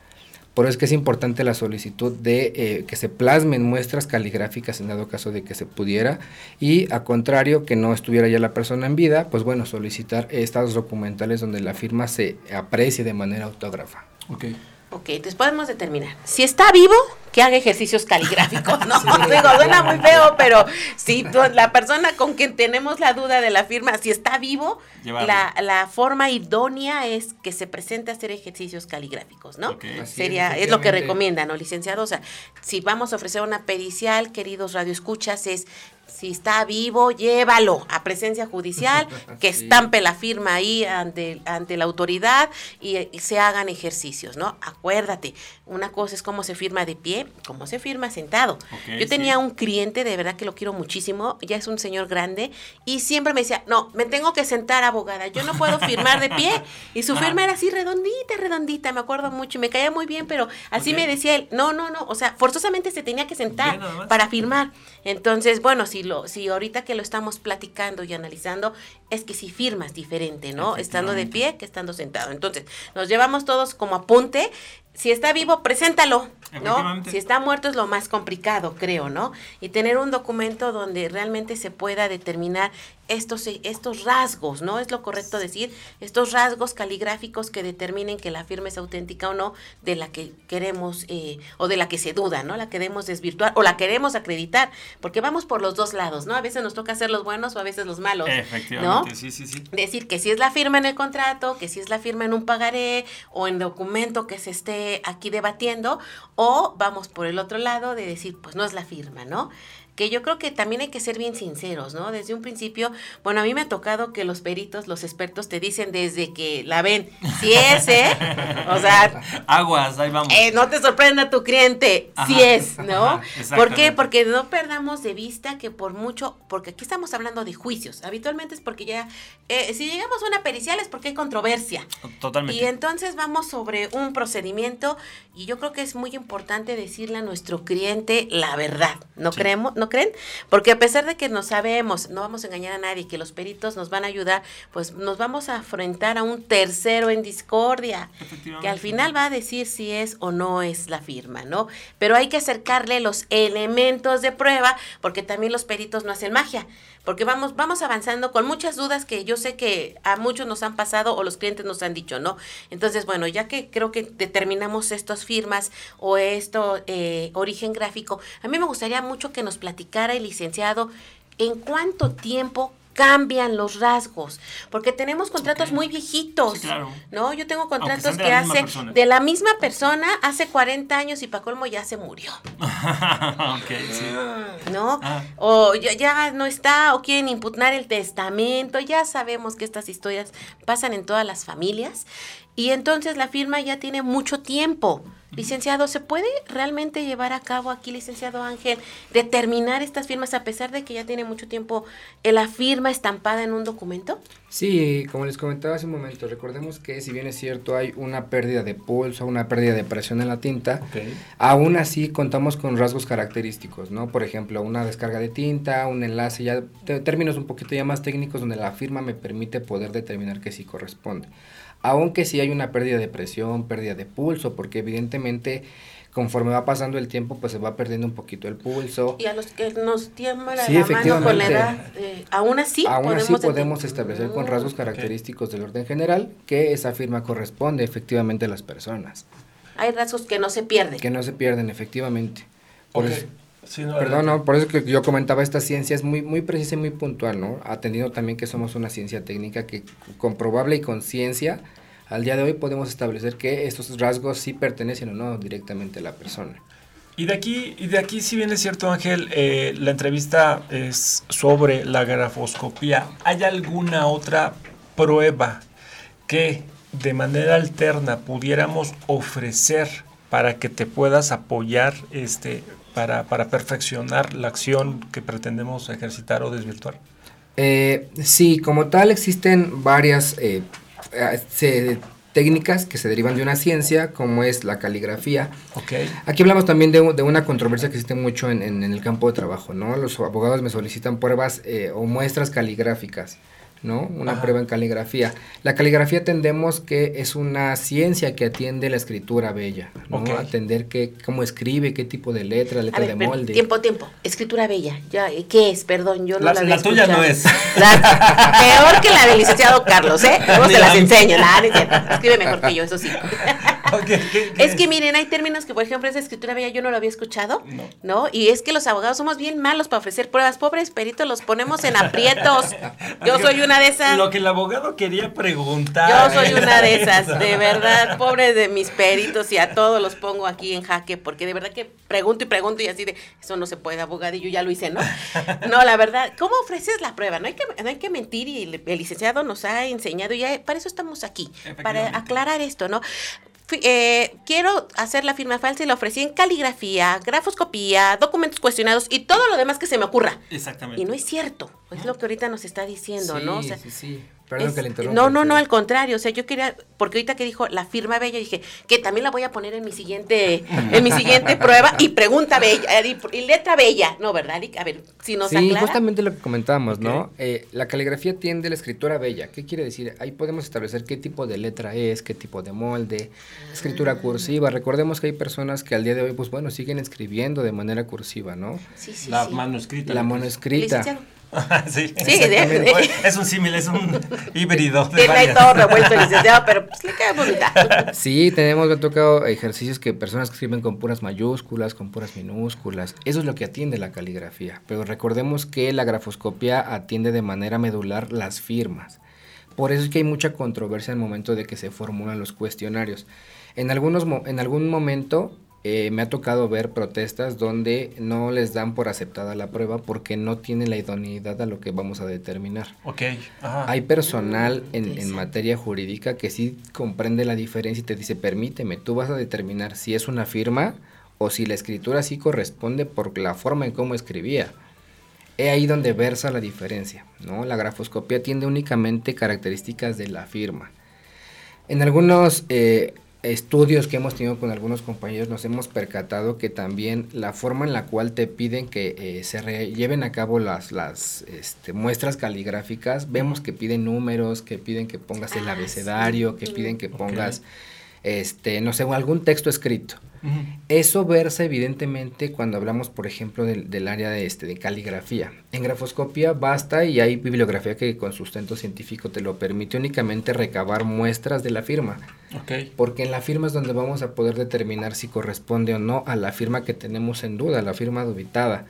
Por eso es que es importante la solicitud de eh, que se plasmen muestras caligráficas en dado caso de que se pudiera y a contrario que no estuviera ya la persona en vida, pues bueno, solicitar estados documentales donde la firma se aprecie de manera autógrafa. Okay. Ok, entonces podemos determinar. Si está vivo, que haga ejercicios caligráficos, ¿no? Digo, suena muy feo, pero si la persona con quien tenemos la duda de la firma, si está vivo, la, la, forma idónea es que se presente a hacer ejercicios caligráficos, ¿no? Sería, es, lo que recomiendan, ¿no, licenciado? O sea, si vamos a ofrecer una pericial, queridos radioescuchas, es si está vivo, llévalo a presencia judicial, que estampe la firma ahí ante, ante la autoridad y, se hagan ejercicios, ¿no? Acuérdate, una cosa es cómo se firma de pie, cómo se firma sentado. Yo tenía un cliente, de verdad que lo quiero muchísimo, ya es un señor grande, y siempre me decía, no, me tengo que sentar, abogada, yo no puedo firmar de pie. Y su firma era así redondita, redondita, me acuerdo mucho, y me caía muy bien, pero así me decía él, no, no, no, o sea, forzosamente se tenía que sentar para firmar. Entonces, bueno, si lo, si ahorita que lo estamos platicando y analizando, es que si firmas diferente, ¿no? Estando de pie que estando sentado. Entonces, nos llevamos todos como apunte si está vivo, preséntalo, ¿no? Si está muerto es lo más complicado, creo, ¿no? Y tener un documento donde realmente se pueda determinar estos, estos rasgos, ¿no? Es lo correcto decir, estos rasgos caligráficos que determinen que la firma es auténtica o no de la que queremos eh, o de la que se duda, ¿no? La queremos desvirtuar o la queremos acreditar, porque vamos por los dos lados, ¿no? A veces nos toca hacer los buenos o a veces los malos, Efectivamente, sí, sí, sí. Decir que si es la firma en el contrato, que si es la firma en un pagaré o en documento que se esté aquí debatiendo, o vamos por el otro lado de decir, pues no es la firma, ¿no? Que yo creo que también hay que ser bien sinceros, ¿no? Desde un principio, bueno, a mí me ha tocado que los peritos, los expertos te dicen desde que la ven, si es, ¿eh? O sea... Aguas, ahí vamos. Eh, no te sorprenda tu cliente, si es, ¿no? ¿Por qué? Porque no perdamos de vista que por mucho, porque aquí estamos hablando de juicios, habitualmente es porque ya, eh, si llegamos a una pericial es porque hay controversia. Totalmente. Y entonces vamos sobre un procedimiento y yo creo que es muy importante decirle a nuestro cliente la verdad, ¿no creemos? no creen? Porque a pesar de que no sabemos, no vamos a engañar a nadie, que los peritos nos van a ayudar, pues nos vamos a enfrentar a un tercero en discordia, que al final va a decir si es o no es la firma, ¿no? Pero hay que acercarle los elementos de prueba, porque también los peritos no hacen magia porque vamos, vamos avanzando con muchas dudas que yo sé que a muchos nos han pasado o los clientes nos han dicho, ¿no? Entonces, bueno, ya que creo que determinamos estas firmas o esto, eh, origen gráfico, a mí me gustaría mucho que nos platicara el licenciado en cuánto tiempo cambian los rasgos, porque tenemos contratos muy viejitos, ¿no? Yo tengo contratos que hace de la misma persona hace 40 años y para colmo ya se murió. ¿No? Ah. O ya, ya, no está o quieren impugnar el testamento, ya sabemos que estas historias pasan en todas las familias y entonces la firma ya tiene mucho tiempo. Licenciado, ¿se puede realmente llevar a cabo aquí, licenciado Ángel, determinar estas firmas a pesar de que ya tiene mucho tiempo la firma estampada en un documento? Sí, como les comentaba hace un momento, recordemos que si bien es cierto hay una pérdida de pulso, una pérdida de presión en la tinta, aún así contamos con rasgos característicos, ¿no? Por ejemplo, una descarga de tinta, un enlace, ya términos un poquito ya más técnicos donde la firma me permite poder determinar que sí corresponde aunque sí hay una pérdida de presión, pérdida de pulso, porque evidentemente conforme va pasando el tiempo, pues se va perdiendo un poquito el pulso. Y a los que nos tiembla la mano con la edad, eh, aún así aún podemos, así podemos establecer con rasgos característicos del orden general que esa firma corresponde efectivamente a las personas. Hay rasgos que no se pierden. Que no se pierden, efectivamente. Por Perdón, no, por eso que yo comentaba, esta ciencia es muy, muy precisa y muy puntual, ¿no? Atendiendo también que somos una ciencia técnica que comprobable y con ciencia, al día de hoy podemos establecer que estos rasgos sí pertenecen o no directamente a la persona. Y de aquí, y de aquí si bien es cierto, Ángel, eh, la entrevista es sobre la grafoscopía. ¿Hay alguna otra prueba que de manera alterna pudiéramos ofrecer para que te puedas apoyar este, para, para perfeccionar la acción que pretendemos ejercitar o desvirtuar? Eh, sí, como tal existen varias eh, eh, técnicas que se derivan de una ciencia, como es la caligrafía. Okay. Aquí hablamos también de, de, una controversia que existe mucho en, en, el campo de trabajo, ¿no? Los abogados me solicitan pruebas o muestras caligráficas. ¿No? Una prueba en caligrafía. La caligrafía entendemos que es una ciencia que atiende la escritura bella, ¿no? Atender que, cómo escribe, qué tipo de letra, letra de molde. Tiempo, tiempo. Escritura bella. Ya, ¿Qué es? Perdón, yo no la, la, la tuya no es. peor que la del licenciado Carlos, ¿eh? Luego se las enseño. Nada, Escribe mejor que yo, eso sí. es que miren, hay términos que, por ejemplo, esa escritura bella yo no lo había escuchado, no. Y es que los abogados somos bien malos para ofrecer pruebas. Pobres peritos, los ponemos en aprietos. Yo soy una de esas. Lo que el abogado quería preguntar. Yo soy una de esas, de verdad, pobre de mis peritos y a todos los pongo aquí en jaque, porque de verdad que pregunto y pregunto y así de, eso no se puede, abogado, y yo ya lo hice, ¿no? No, la verdad, ¿cómo ofreces la prueba? No hay que, no hay que mentir y el, el licenciado nos ha enseñado, y ya para eso estamos aquí, para aclarar esto, ¿no? Eh, quiero hacer la firma falsa y la ofrecí en caligrafía, grafoscopía, documentos cuestionados y todo lo demás que se me ocurra. Exactamente. Y no es cierto, es lo que ahorita nos está diciendo, ¿no? sí, sí. Perdón que le interrumpa. No, no, no, al contrario. O sea, yo quería, porque ahorita que dijo la firma bella, dije que también la voy a poner en mi siguiente, en mi siguiente prueba y pregunta bella, eh, y, letra bella, ¿no, verdad? A ver, si nos sí, justamente lo que comentábamos, ¿no? Eh, la caligrafía tiende a la escritura bella. ¿Qué quiere decir? Ahí podemos establecer qué tipo de letra es, qué tipo de molde, escritura ah. cursiva. Recordemos que hay personas que al día de hoy, pues bueno, siguen escribiendo de manera cursiva, ¿no? Sí, sí, la manuscrita. La manuscrita. sí, sí es un símil, es un híbrido. De Tiene todo revuelto licenciado, pero pues le queda bonita. Sí, tenemos, me tocado ejercicios que personas que escriben con puras mayúsculas, con puras minúsculas. Eso es lo que atiende la caligrafía. Pero recordemos que la grafoscopia atiende de manera medular las firmas. Por eso es que hay mucha controversia en el momento de que se formulan los cuestionarios. En, algunos, en algún momento eh, me ha tocado ver protestas donde no les dan por aceptada la prueba porque no tienen la idoneidad a lo que vamos a determinar. Ok. Hay personal en, en, materia jurídica que sí comprende la diferencia y te dice, permíteme, tú vas a determinar si es una firma o si la escritura sí corresponde por la forma en cómo escribía. Es ahí donde versa la diferencia, ¿no? La grafoscopía tiene únicamente características de la firma. En algunos eh, estudios que hemos tenido con algunos compañeros nos hemos percatado que también la forma en la cual te piden que eh, se lleven a cabo las, las este, muestras caligráficas, vemos que piden números, que piden que pongas el ah, abecedario, que piden que pongas, este, no sé, algún texto escrito. Eso versa evidentemente cuando hablamos, por ejemplo, del, área de, este, de caligrafía. En grafoscopía basta y hay bibliografía que con sustento científico te lo permite únicamente recabar muestras de la firma. Porque en la firma es donde vamos a poder determinar si corresponde o no a la firma que tenemos en duda, la firma dubitada.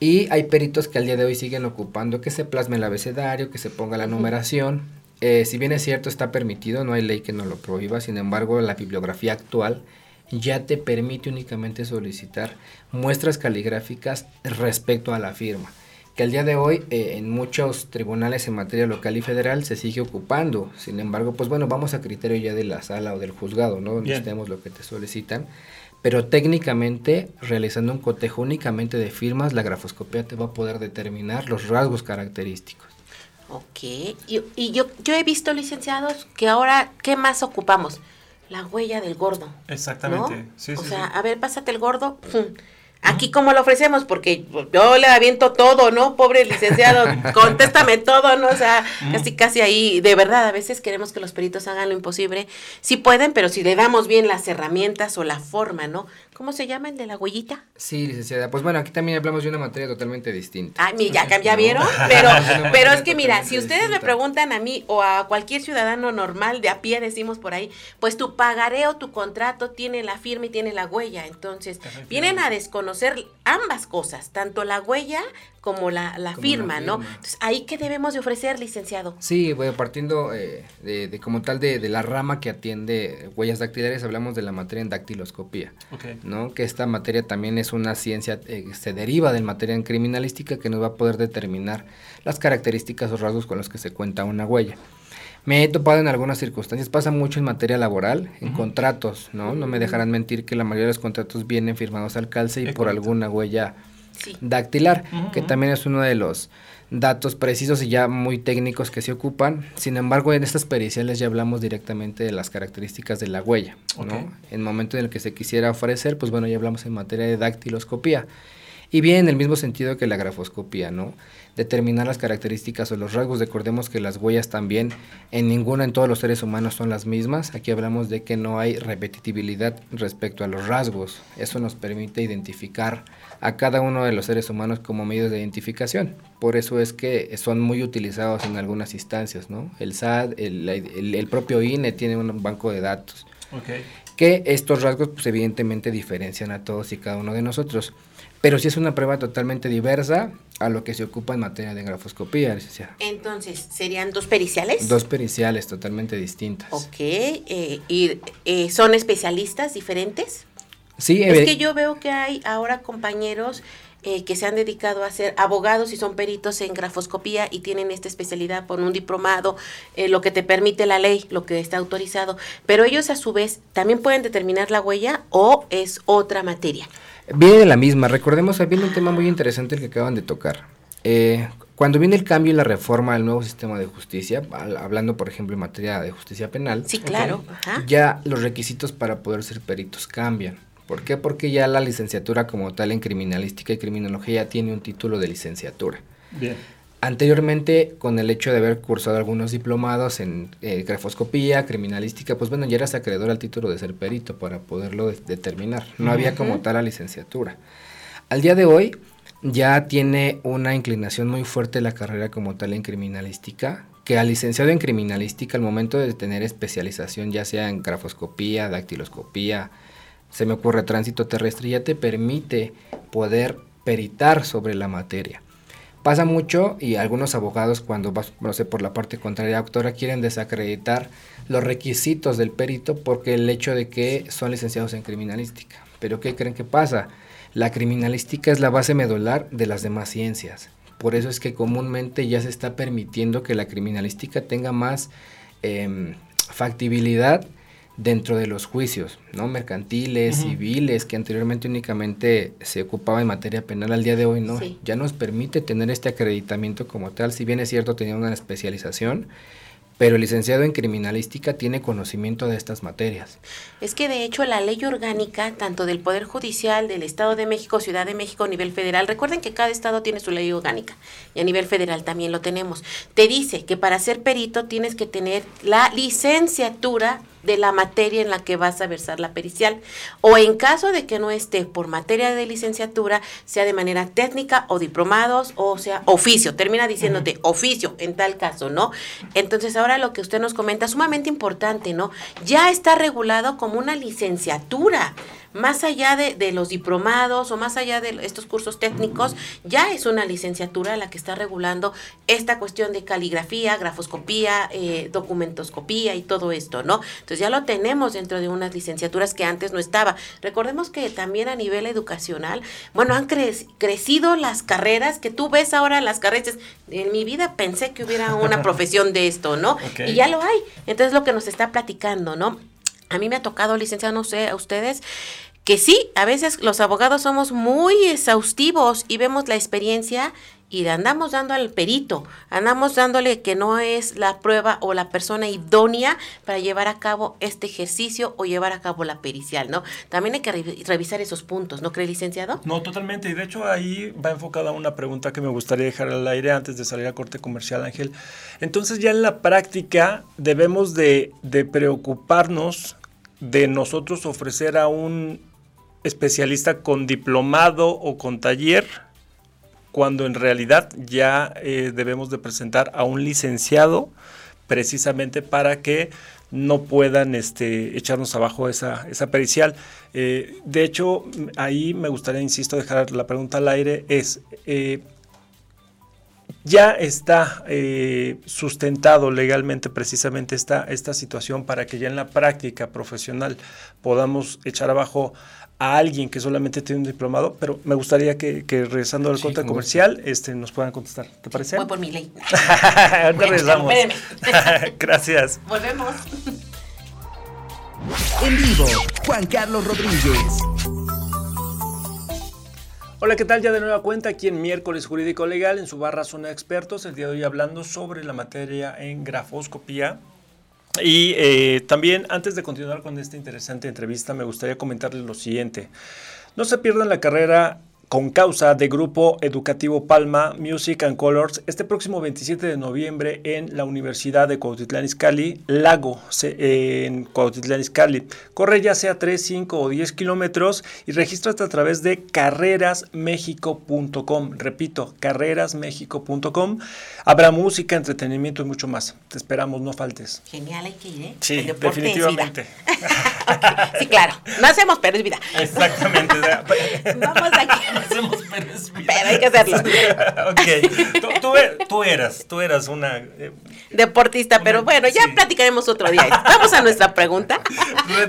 Y hay peritos que al día de hoy siguen ocupando que se plasme el abecedario, que se ponga la numeración. Eh, si bien es cierto, está permitido, no hay ley que no lo prohíba, sin embargo, la bibliografía actual ya te permite únicamente solicitar muestras caligráficas respecto a la firma que al día de hoy eh, en muchos tribunales en materia local y federal se sigue ocupando. Sin embargo, pues bueno, vamos a criterio ya de la sala o del juzgado, ¿no? Donde estemos lo que te solicitan. Pero técnicamente, realizando un cotejo únicamente de firmas, la grafoscopía te va a poder determinar los rasgos característicos. Ok, y, y yo, yo he visto licenciados que ahora, ¿qué más ocupamos? La huella del gordo. Exactamente. o sea, a ver, pásate el gordo. Aquí como lo ofrecemos, porque yo le aviento todo, ¿no? Pobre licenciado, contéstame todo, ¿no? O sea, casi casi ahí, de verdad, a veces queremos que los peritos hagan lo imposible. Sí pueden, pero si le damos bien las herramientas o la forma, ¿no? ¿Cómo se llama el de la huellita? Sí, licenciada. Pues bueno, aquí también hablamos de una materia totalmente distinta. Ay, ya, ya vieron, pero, pero es que mira, si ustedes me preguntan a mí o a cualquier ciudadano normal de a pie, decimos por ahí, pues tu pagaré o tu contrato tiene la firma y tiene la huella. Entonces, vienen a desconocer ambas cosas, tanto la huella como la, la, firma, ¿no? Entonces, ¿ahí qué debemos de ofrecer, licenciado? Sí, bueno, partiendo eh, de, como tal de, la rama que atiende huellas dactilares, hablamos de la materia en dactiloscopía, ¿no? Que esta materia también es una ciencia, eh, se deriva de materia en criminalística que nos va a poder determinar las características o rasgos con los que se cuenta una huella. Me he topado en algunas circunstancias, pasa mucho en materia laboral, en contratos, ¿no? No me dejarán mentir que la mayoría de los contratos vienen firmados al calce y por alguna huella dactilar, que también es uno de los datos precisos y ya muy técnicos que se ocupan. Sin embargo, en estas periciales ya hablamos directamente de las características de la huella, ¿no? En el momento en el que se quisiera ofrecer, pues bueno, ya hablamos en materia de dactiloscopía. Y bien en el mismo sentido que la grafoscopía, ¿no? Determinar las características o los rasgos. Recordemos que las huellas también en ninguna, en todos los seres humanos son las mismas. Aquí hablamos de que no hay repetitividad respecto a los rasgos. Eso nos permite identificar a cada uno de los seres humanos como medios de identificación. Por eso es que son muy utilizados en algunas instancias, ¿no? El SAT, el, propio INE tiene un banco de datos. Que estos rasgos, pues evidentemente diferencian a todos y cada uno de nosotros. Pero sí es una prueba totalmente diversa a lo que se ocupa en materia de grafoscopía, licenciada. Entonces, ¿serían dos periciales? Dos periciales totalmente distintas. Ok, eh, ¿y eh, son especialistas diferentes? Sí, es que yo veo que hay ahora compañeros eh, que se han dedicado a ser abogados y son peritos en grafoscopía y tienen esta especialidad por un diplomado, eh, lo que te permite la ley, lo que está autorizado. Pero ellos a su vez también pueden determinar la huella o es otra materia. Viene de la misma. Recordemos, viene un tema muy interesante el que acaban de tocar. Eh, cuando viene el cambio y la reforma al nuevo sistema de justicia, hablando por ejemplo en materia de justicia penal, sí, claro. ya los requisitos para poder ser peritos cambian. ¿Por qué? Porque ya la licenciatura como tal en criminalística y criminología tiene un título de licenciatura. Bien. Anteriormente, con el hecho de haber cursado algunos diplomados en eh, grafoscopía, criminalística, pues bueno, ya eras acreedor al título de ser perito para poderlo determinar. No había como tal la licenciatura. Al día de hoy, ya tiene una inclinación muy fuerte la carrera como tal en criminalística, que al licenciado en criminalística, al momento de tener especialización, ya sea en grafoscopía, dactiloscopía, se me ocurre tránsito terrestre, ya te permite poder peritar sobre la materia. Pasa mucho y algunos abogados cuando vas, por la parte contraria doctora quieren desacreditar los requisitos del perito porque el hecho de que son licenciados en criminalística. Pero ¿qué creen que pasa? La criminalística es la base medular de las demás ciencias. Por eso es que comúnmente ya se está permitiendo que la criminalística tenga más em, factibilidad dentro de los juicios, ¿no? Mercantiles, civiles, que anteriormente únicamente se ocupaba en materia penal, al día de hoy no. Ya nos permite tener este acreditamiento como tal, si bien es cierto tenía una especialización, pero el licenciado en criminalística tiene conocimiento de estas materias. Es que de hecho la ley orgánica, tanto del Poder Judicial, del Estado de México, Ciudad de México, a nivel federal, recuerden que cada estado tiene su ley orgánica y a nivel federal también lo tenemos, te dice que para ser perito tienes que tener la licenciatura de la materia en la que vas a versar la pericial. O en caso de que no esté por materia de licenciatura, sea de manera técnica o diplomados, o sea, oficio. Termina diciéndote oficio en tal caso, ¿no? Entonces, ahora lo que usted nos comenta, sumamente importante, ¿no? Ya está regulado como una licenciatura más allá de, los diplomados o más allá de estos cursos técnicos, ya es una licenciatura la que está regulando esta cuestión de caligrafía, grafoscopía, eh, documentoscopía y todo esto, ¿no? Entonces ya lo tenemos dentro de unas licenciaturas que antes no estaba. Recordemos que también a nivel educacional, bueno, han crecido las carreras, que tú ves ahora las carreras, en mi vida pensé que hubiera una profesión de esto, ¿no? Y ya lo hay. Entonces lo que nos está platicando, ¿no? A mí me ha tocado, licenciado, no sé, a ustedes, que sí, a veces los abogados somos muy exhaustivos y vemos la experiencia y le andamos dando al perito, andamos dándole que no es la prueba o la persona idónea para llevar a cabo este ejercicio o llevar a cabo la pericial, ¿no? También hay que revisar esos puntos, ¿no cree, licenciado? No, totalmente. Y de hecho ahí va enfocada una pregunta que me gustaría dejar al aire antes de salir a corte comercial, Ángel. Entonces ya en la práctica debemos de, de preocuparnos de nosotros ofrecer a un especialista con diplomado o con taller, cuando en realidad ya eh, debemos de presentar a un licenciado precisamente para que no puedan este, echarnos abajo esa, esa pericial. Eh, de hecho, ahí me gustaría, insisto, dejar la pregunta al aire, es, eh, ya está eh, sustentado legalmente precisamente esta, esta situación para que ya en la práctica profesional podamos echar abajo a alguien que solamente tiene un diplomado, pero me gustaría que, regresando al sí, comercial este, nos puedan contestar. ¿Te parece? Voy por mi ley. regresamos. Gracias. Volvemos. En vivo, Juan Carlos Rodríguez. Hola, ¿qué tal? Ya de nueva cuenta aquí en Miércoles Jurídico Legal en su barra Zona Expertos. El día de hoy hablando sobre la materia en grafoscopía. Y eh, también, antes de continuar con esta interesante entrevista, me gustaría comentarles lo siguiente. No se pierdan la carrera con causa de Grupo Educativo Palma Music and Colors este próximo 27 de noviembre en la Universidad de Cuautitlán Izcalli, Lago, en Cuautitlán Izcalli. Corre ya sea 3, 5 o 10 kilómetros y regístrate a través de carrerasmexico.com. Repito, carrerasmexico.com. Habrá música, entretenimiento y mucho más. Te esperamos, no faltes. Genial, hay que ir, ¿eh? Sí, definitivamente. Sí, claro. No hacemos, pero es vida. Exactamente. Vamos aquí. Hacemos, pero es vida. Pero hay que hacerlo. ok. Tú, er, tú, eras, tú eras una... Eh, Deportista, pero bueno, ya platicaremos otro día. Vamos a nuestra pregunta.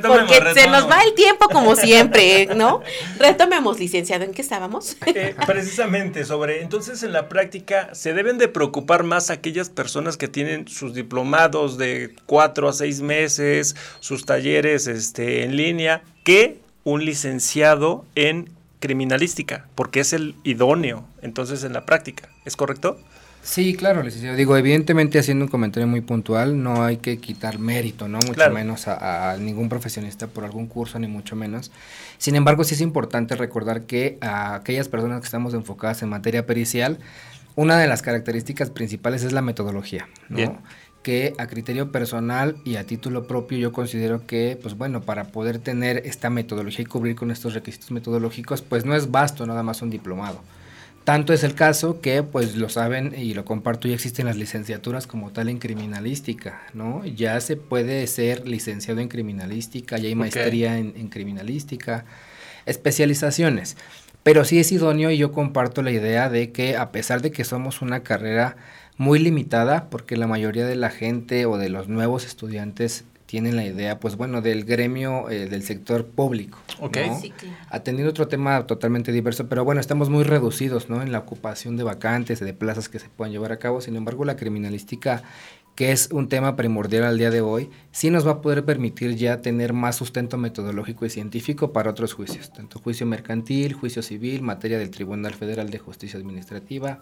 porque se nos va el tiempo como siempre, ¿no? Retomemos, licenciado, ¿en qué estábamos? Eh, precisamente sobre, entonces en la práctica se deben de preocupar más aquellas personas que tienen sus diplomados de cuatro a seis meses, sus talleres este, en línea, que un licenciado en criminalística, porque es el idóneo, entonces en la práctica, ¿es correcto? Sí, claro, licenciado. Digo, evidentemente haciendo un comentario muy puntual, no hay que quitar mérito, ¿no? Mucho menos a, ningún profesionista por algún curso, ni mucho menos. Sin embargo, sí es importante recordar que a aquellas personas que estamos enfocadas en materia pericial, una de las características principales es la metodología, ¿no? Que a criterio personal y a título propio yo considero que, pues bueno, para poder tener esta metodología y cubrir con estos requisitos metodológicos, pues no es vasto nada más un diplomado. Tanto es el caso que, pues lo saben y lo comparto, ya existen las licenciaturas como tal en criminalística, ¿no? Ya se puede ser licenciado en criminalística, ya hay maestría en, en criminalística, especializaciones. Pero sí es idóneo y yo comparto la idea de que a pesar de que somos una carrera muy limitada porque la mayoría de la gente o de los nuevos estudiantes tienen la idea, pues bueno, del gremio eh, del sector público. Ok. Atendiendo otro tema totalmente diverso, pero bueno, estamos muy reducidos, ¿no? En la ocupación de vacantes, de plazas que se puedan llevar a cabo. Sin embargo, la criminalística que es un tema primordial al día de hoy, sí nos va a poder permitir ya tener más sustento metodológico y científico para otros juicios, tanto juicio mercantil, juicio civil, materia del Tribunal Federal de Justicia Administrativa,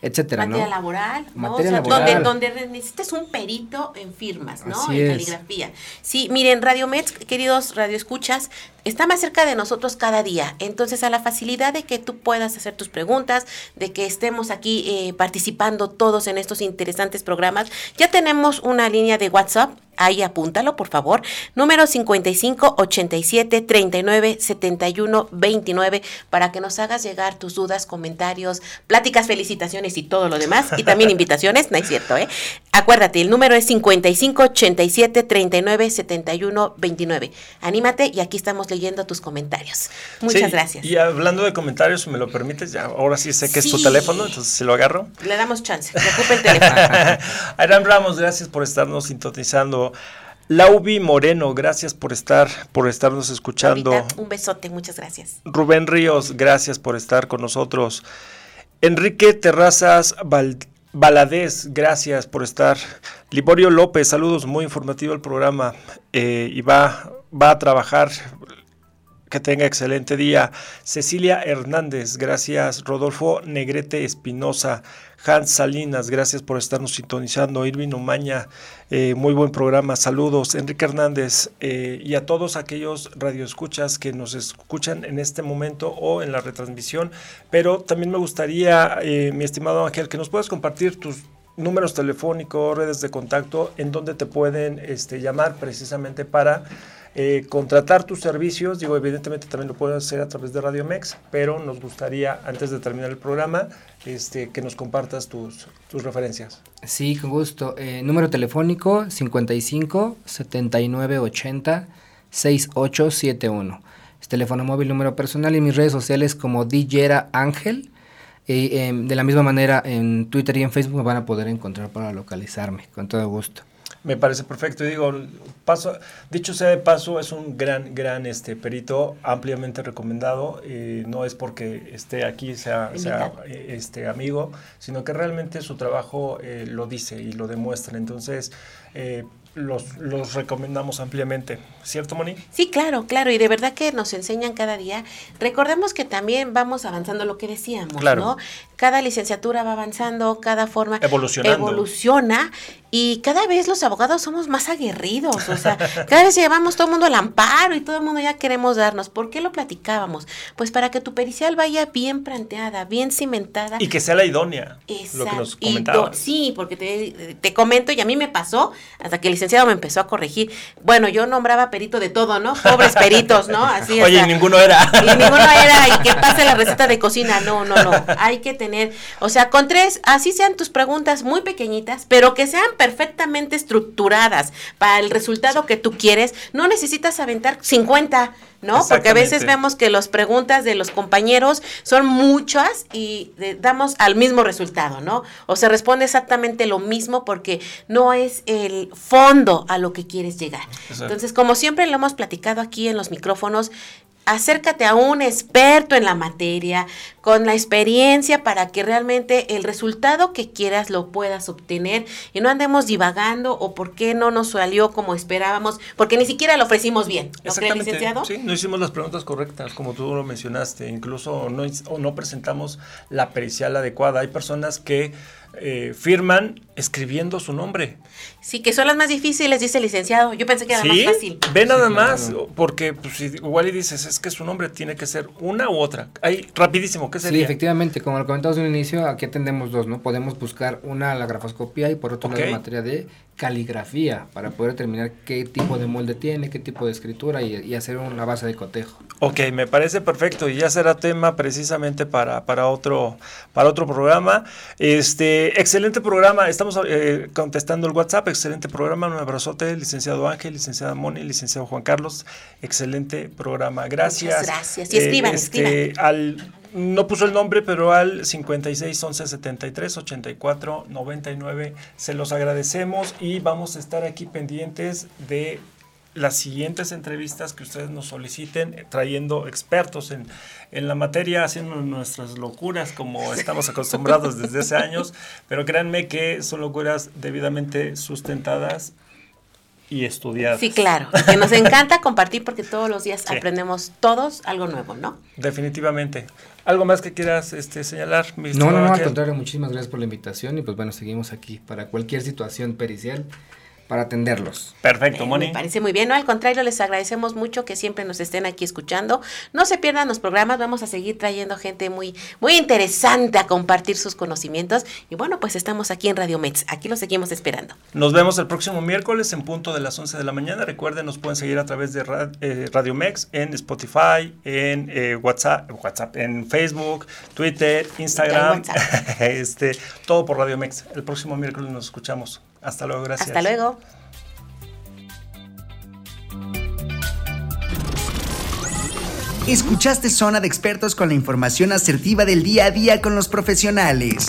etcétera, materia laboral, ¿no? Materia laboral. Donde, donde necesites un perito en firmas, ¿no? en caligrafía. Sí, miren, Radio Mets, queridos radioescuchas, está más cerca de nosotros cada día. Entonces, a la facilidad de que tú puedas hacer tus preguntas, de que estemos aquí eh, participando todos en estos interesantes programas, ya tenemos una línea de WhatsApp ahí apúntalo, por favor. Número 55 87 39 71 29 para que nos hagas llegar tus dudas, comentarios, pláticas, felicitaciones y todo lo demás. Y también invitaciones, no es cierto, ¿eh? Acuérdate, el número es 55 87 39 71 29. Anímate y aquí estamos leyendo tus comentarios. Muchas gracias. Y hablando de comentarios, si me lo permites, ya ahora sí sé que es tu teléfono, entonces si lo agarro. Le damos chance, que ocupe el teléfono. Aram Ramos, gracias por estarnos sintonizando Laubi Moreno, gracias por estar, por estarnos escuchando. un besote, muchas gracias. Rubén Ríos, gracias por estar con nosotros. Enrique Terrazas Valadez, gracias por estar. Liborio López, saludos, muy informativo el programa. Eh, y va, va a trabajar. Que tenga excelente día. Cecilia Hernández, gracias. Rodolfo Negrete Espinosa, Hans Salinas, gracias por estarnos sintonizando. Irvin Umaña, eh, muy buen programa, saludos. Enrique Hernández eh, y a todos aquellos radioescuchas que nos escuchan en este momento o en la retransmisión. Pero también me gustaría, eh, mi estimado Ángel, que nos puedas compartir tus números telefónicos, redes de contacto, en donde te pueden este, llamar precisamente para eh, contratar tus servicios, digo, evidentemente también lo puedes hacer a través de Radio Mex, pero nos gustaría, antes de terminar el programa, este, que nos compartas tus, tus referencias. Sí, con gusto. Eh, número telefónico 55 79 80 6871. Es teléfono móvil, número personal y mis redes sociales como DJera Ángel. Y em, de la misma manera en Twitter y en Facebook me van a poder encontrar para localizarme, con todo gusto. Me parece perfecto. Y digo, paso, dicho sea de paso, es un gran, gran este perito, ampliamente recomendado. Eh, no es porque esté aquí, sea, sea este amigo, sino que realmente su trabajo eh, lo dice y lo demuestra. Entonces, eh, los, los, recomendamos ampliamente. ¿Cierto, Moni? Sí, claro, claro. Y de verdad que nos enseñan cada día. Recordemos que también vamos avanzando lo que decíamos, ¿no? Cada licenciatura va avanzando, cada forma evoluciona y cada vez los abogados somos más aguerridos, o sea, cada vez llevamos todo el mundo al amparo y todo el mundo ya queremos darnos. ¿Por qué lo platicábamos? Pues para que tu pericial vaya bien planteada, bien cimentada. Y que sea la idónea. Exacto. Lo que nos comentabas. Sí, porque te, te, comento y a mí me pasó, hasta que el licenciado me empezó a corregir. Bueno, yo nombraba perito de todo, ¿no? Pobres peritos, ¿no? Así Oye, ninguno era. Y ninguno era, y que pase la receta de cocina. No, no, no. Hay que tener, o sea, con tres, así sean tus preguntas muy pequeñitas, pero que sean perfectamente estructuradas para el resultado que tú quieres, no necesitas aventar 50, ¿no? Porque a veces vemos que las preguntas de los compañeros son muchas y damos al mismo resultado, ¿no? O se responde exactamente lo mismo porque no es el fondo a lo que quieres llegar. Entonces, como siempre lo hemos platicado aquí en los micrófonos, acércate a un experto en la materia, con la experiencia para que realmente el resultado que quieras lo puedas obtener y no andemos divagando o por qué no nos salió como esperábamos, porque ni siquiera lo ofrecimos bien. ¿No cree, licenciado? Sí, no hicimos las preguntas correctas, como tú lo mencionaste, incluso no, no presentamos la pericial adecuada. Hay personas que eh, firman escribiendo su nombre. Sí, que son las más difíciles, dice el licenciado. Yo pensé que era más fácil. Ve nada más, porque pues, igual y dices, es que su nombre tiene que ser una u otra. Ahí, rapidísimo, ¿qué sería? Sí, efectivamente, como lo comentamos en un inicio, aquí atendemos dos, ¿no? Podemos buscar una la grafoscopía y por otro lado materia de caligrafía para poder determinar qué tipo de molde tiene, qué tipo de escritura y, hacer una base de cotejo. Ok, me parece perfecto y ya será tema precisamente para, para, otro, para otro programa. Este, excelente programa, estamos eh, contestando el WhatsApp, excelente programa, un abrazote, licenciado Ángel, licenciada Moni, licenciado Juan Carlos, excelente programa, gracias. Muchas gracias, y escriban, este, Al no puso el nombre, pero al 56 11 73 84 99 se los agradecemos y vamos a estar aquí pendientes de las siguientes entrevistas que ustedes nos soliciten, eh, trayendo expertos en, en la materia, haciendo nuestras locuras como estamos acostumbrados desde hace años, pero créanme que son locuras debidamente sustentadas y estudiadas. Sí, claro, que nos encanta compartir porque todos los días aprendemos todos algo nuevo, ¿no? Definitivamente. ¿Algo más que quieras este, señalar? no, no, no, al contrario, muchísimas gracias por la invitación y pues bueno, seguimos aquí para cualquier situación pericial para atenderlos. Perfecto, Moni. Me parece muy bien. No, al contrario, les agradecemos mucho que siempre nos estén aquí escuchando. No se pierdan los programas, vamos a seguir trayendo gente muy, muy interesante a compartir sus conocimientos. Y bueno, pues estamos aquí en Radio Mex. Aquí los seguimos esperando. Nos vemos el próximo miércoles en punto de las 11 de la mañana. Recuerden, nos pueden seguir a través de eh, Radio Mex en Spotify, en eh, WhatsApp, WhatsApp, en Facebook, Twitter, Instagram, este, todo por Radio Mex. El próximo miércoles nos escuchamos. Hasta luego, gracias. Hasta luego. Escuchaste Zona de Expertos con la información asertiva del día a día con los profesionales.